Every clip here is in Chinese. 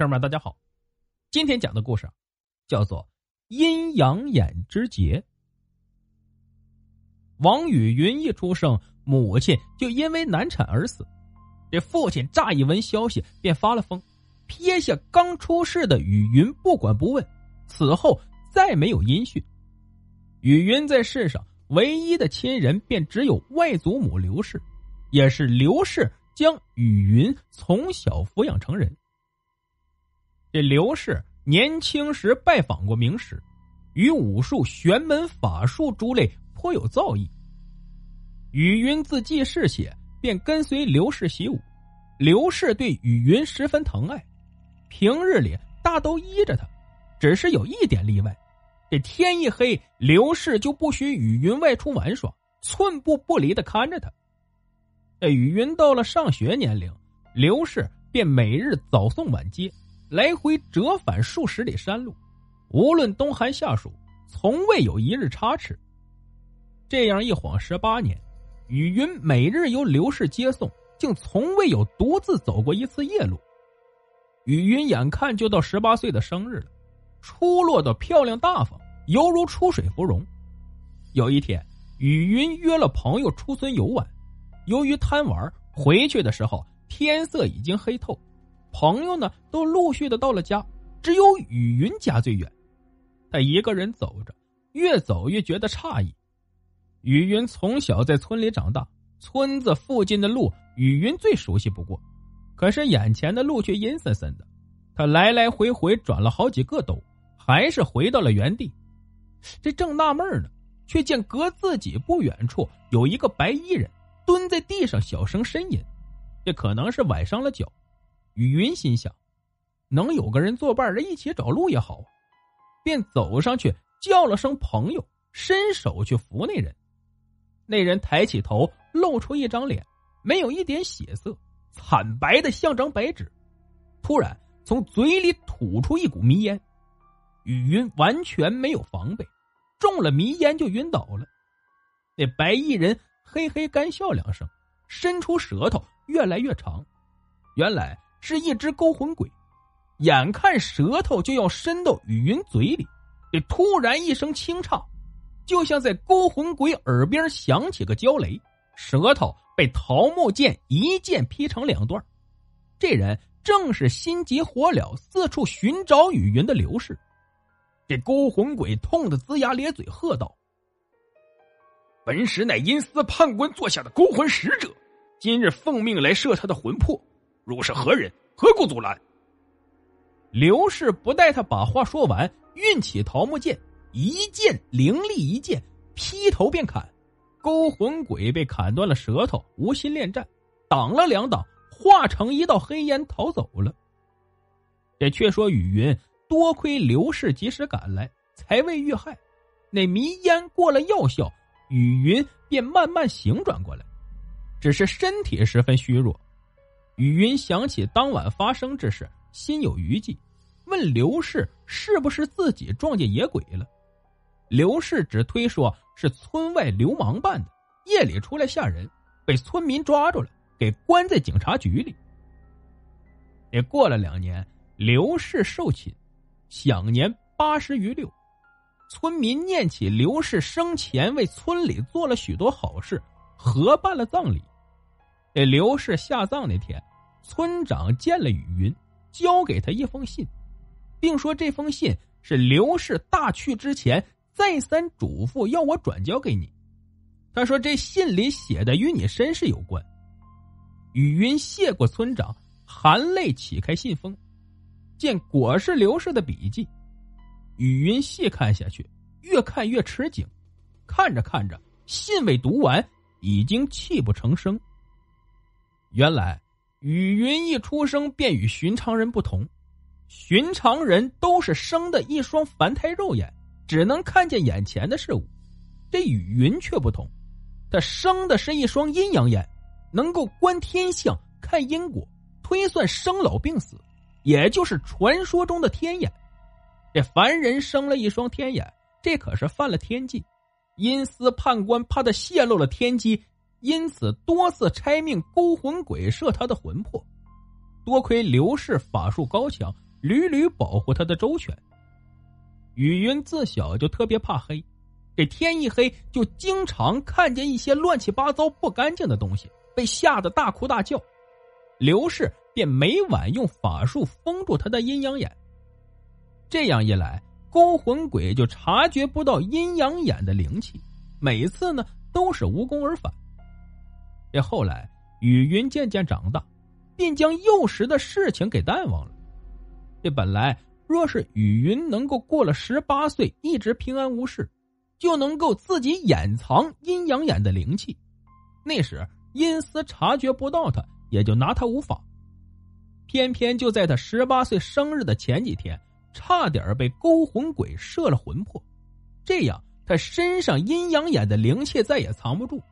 听众们，大家好。今天讲的故事叫做《阴阳眼之劫》。王雨云一出生，母亲就因为难产而死。这父亲乍一闻消息便发了疯，撇下刚出世的雨云不管不问。此后再没有音讯。雨云在世上唯一的亲人便只有外祖母刘氏，也是刘氏将雨云从小抚养成人。这刘氏年轻时拜访过名师，与武术、玄门法术诸类颇有造诣。雨云自记事起便跟随刘氏习武，刘氏对雨云十分疼爱，平日里大都依着他。只是有一点例外，这天一黑，刘氏就不许雨云外出玩耍，寸步不离的看着他。这雨云到了上学年龄，刘氏便每日早送晚接。来回折返数十里山路，无论冬寒夏暑，从未有一日差池。这样一晃十八年，雨云每日由刘氏接送，竟从未有独自走过一次夜路。雨云眼看就到十八岁的生日了，出落的漂亮大方，犹如出水芙蓉。有一天，雨云约了朋友出村游玩，由于贪玩，回去的时候天色已经黑透。朋友呢，都陆续的到了家，只有雨云家最远。他一个人走着，越走越觉得诧异。雨云从小在村里长大，村子附近的路雨云最熟悉不过，可是眼前的路却阴森森的。他来来回回转了好几个兜，还是回到了原地。这正纳闷呢，却见隔自己不远处有一个白衣人蹲在地上，小声呻吟。这可能是崴伤了脚。雨云心想，能有个人作伴儿一起找路也好，便走上去叫了声“朋友”，伸手去扶那人。那人抬起头，露出一张脸，没有一点血色，惨白的像张白纸。突然从嘴里吐出一股迷烟，雨云完全没有防备，中了迷烟就晕倒了。那白衣人嘿嘿干笑两声，伸出舌头越来越长，原来。是一只勾魂鬼，眼看舌头就要伸到雨云嘴里，这突然一声轻唱，就像在勾魂鬼耳边响起个焦雷，舌头被桃木剑一剑劈成两段。这人正是心急火燎四处寻找雨云的刘氏。这勾魂鬼痛得龇牙咧嘴，喝道：“本使乃阴司判官座下的勾魂使者，今日奉命来摄他的魂魄。”若是何人，何故阻拦？刘氏不待他把话说完，运起桃木剑，一剑凌厉一剑，劈头便砍。勾魂鬼被砍断了舌头，无心恋战，挡了两挡，化成一道黑烟逃走了。这却说雨云，多亏刘氏及时赶来，才未遇害。那迷烟过了药效，雨云便慢慢醒转过来，只是身体十分虚弱。雨云想起当晚发生之事，心有余悸，问刘氏是不是自己撞见野鬼了。刘氏只推说是村外流氓办的，夜里出来吓人，被村民抓住了，给关在警察局里。也过了两年，刘氏寿寝，享年八十余六。村民念起刘氏生前为村里做了许多好事，合办了葬礼。这刘氏下葬那天。村长见了雨云，交给他一封信，并说这封信是刘氏大去之前再三嘱咐要我转交给你。他说这信里写的与你身世有关。雨云谢过村长，含泪启开信封，见果是刘氏的笔记。雨云细看下去，越看越吃惊，看着看着，信未读完，已经泣不成声。原来。雨云一出生便与寻常人不同，寻常人都是生的一双凡胎肉眼，只能看见眼前的事物，这雨云却不同，他生的是一双阴阳眼，能够观天象、看因果、推算生老病死，也就是传说中的天眼。这凡人生了一双天眼，这可是犯了天忌，阴司判官怕他泄露了天机。因此，多次差命勾魂鬼摄他的魂魄。多亏刘氏法术高强，屡屡保护他的周全。雨云自小就特别怕黑，这天一黑就经常看见一些乱七八糟、不干净的东西，被吓得大哭大叫。刘氏便每晚用法术封住他的阴阳眼。这样一来，勾魂鬼就察觉不到阴阳眼的灵气，每次呢都是无功而返。这后来，雨云渐渐长大，便将幼时的事情给淡忘了。这本来若是雨云能够过了十八岁，一直平安无事，就能够自己掩藏阴阳眼的灵气。那时阴司察觉不到他，也就拿他无法。偏偏就在他十八岁生日的前几天，差点被勾魂鬼摄了魂魄，这样他身上阴阳眼的灵气再也藏不住。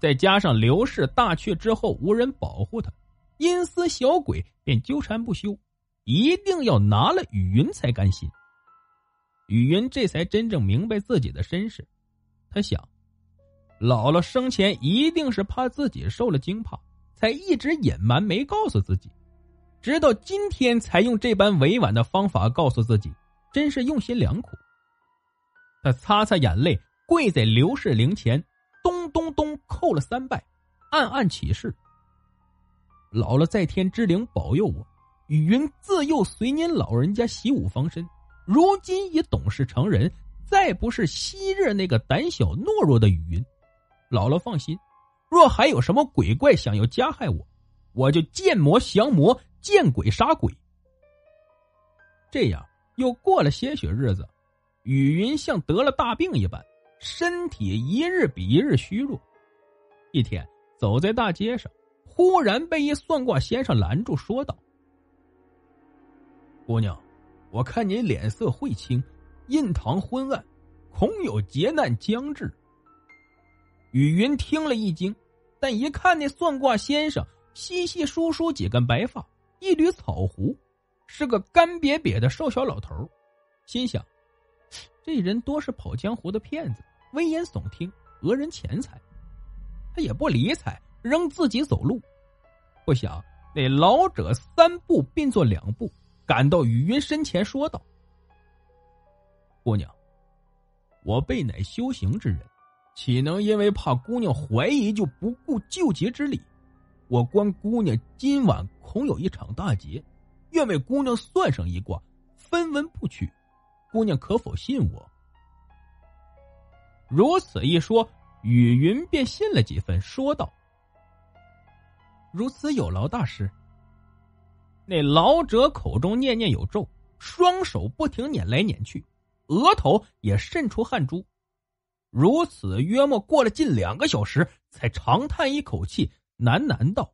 再加上刘氏大去之后无人保护他，阴司小鬼便纠缠不休，一定要拿了雨云才甘心。雨云这才真正明白自己的身世，他想，姥姥生前一定是怕自己受了惊怕，才一直隐瞒没告诉自己，直到今天才用这般委婉的方法告诉自己，真是用心良苦。他擦擦眼泪，跪在刘氏灵前。咚咚咚，叩了三拜，暗暗起誓：姥姥在天之灵保佑我，雨云自幼随您老人家习武防身，如今已懂事成人，再不是昔日那个胆小懦弱的雨云。姥姥放心，若还有什么鬼怪想要加害我，我就见魔降魔，见鬼杀鬼。这样又过了些许日子，雨云像得了大病一般。身体一日比一日虚弱。一天，走在大街上，忽然被一算卦先生拦住，说道：“姑娘，我看您脸色晦青，印堂昏暗，恐有劫难将至。”雨云听了一惊，但一看那算卦先生稀稀疏疏几根白发，一缕草胡，是个干瘪瘪的瘦小老头，心想：这人多是跑江湖的骗子。危言耸听，讹人钱财，他也不理睬，仍自己走路。不想那老者三步并作两步，赶到雨云身前，说道：“姑娘，我辈乃修行之人，岂能因为怕姑娘怀疑就不顾救急之礼？我观姑娘今晚恐有一场大劫，愿为姑娘算上一卦，分文不取。姑娘可否信我？”如此一说，雨云便信了几分，说道：“如此有劳大师。”那老者口中念念有咒，双手不停捻来捻去，额头也渗出汗珠。如此约莫过了近两个小时，才长叹一口气，喃喃道：“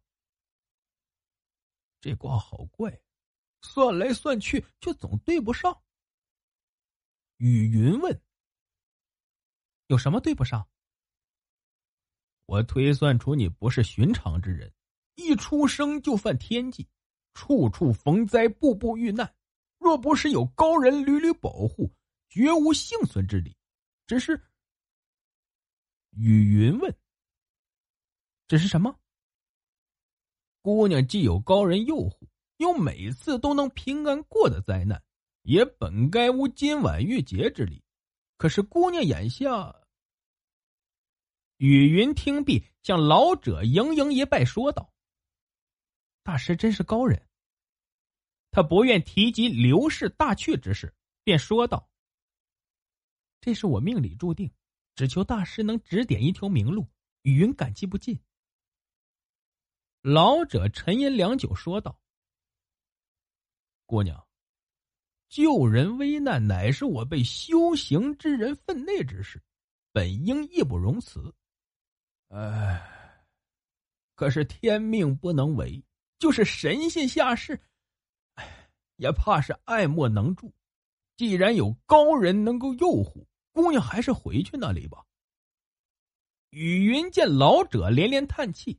这卦好怪，算来算去却总对不上。”雨云问。有什么对不上？我推算出你不是寻常之人，一出生就犯天忌，处处逢灾，步步遇难。若不是有高人屡屡保护，绝无幸存之理。只是，雨云问：“只是什么？”姑娘既有高人佑护，又每次都能平安过的灾难，也本该无今晚遇劫之理。可是姑娘眼下，雨云听毕，向老者盈盈一拜，说道：“大师真是高人。”他不愿提及刘氏大去之事，便说道：“这是我命里注定，只求大师能指点一条明路。”雨云感激不尽。老者沉吟良久，说道：“姑娘。”救人危难乃是我辈修行之人分内之事，本应义不容辞。唉，可是天命不能违，就是神仙下世，哎，也怕是爱莫能助。既然有高人能够诱惑姑娘，还是回去那里吧。雨云见老者连连叹气，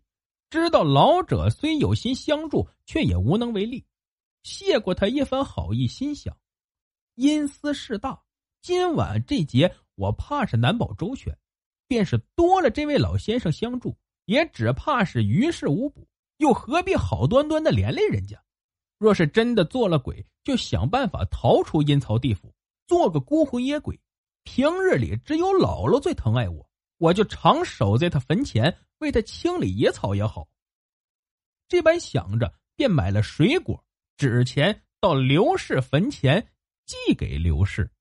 知道老者虽有心相助，却也无能为力。谢过他一番好意，心想：因私事大，今晚这劫我怕是难保周全。便是多了这位老先生相助，也只怕是于事无补。又何必好端端的连累人家？若是真的做了鬼，就想办法逃出阴曹地府，做个孤魂野鬼。平日里只有姥姥最疼爱我，我就常守在他坟前，为他清理野草也好。这般想着，便买了水果、纸钱，到刘氏坟前寄给刘氏。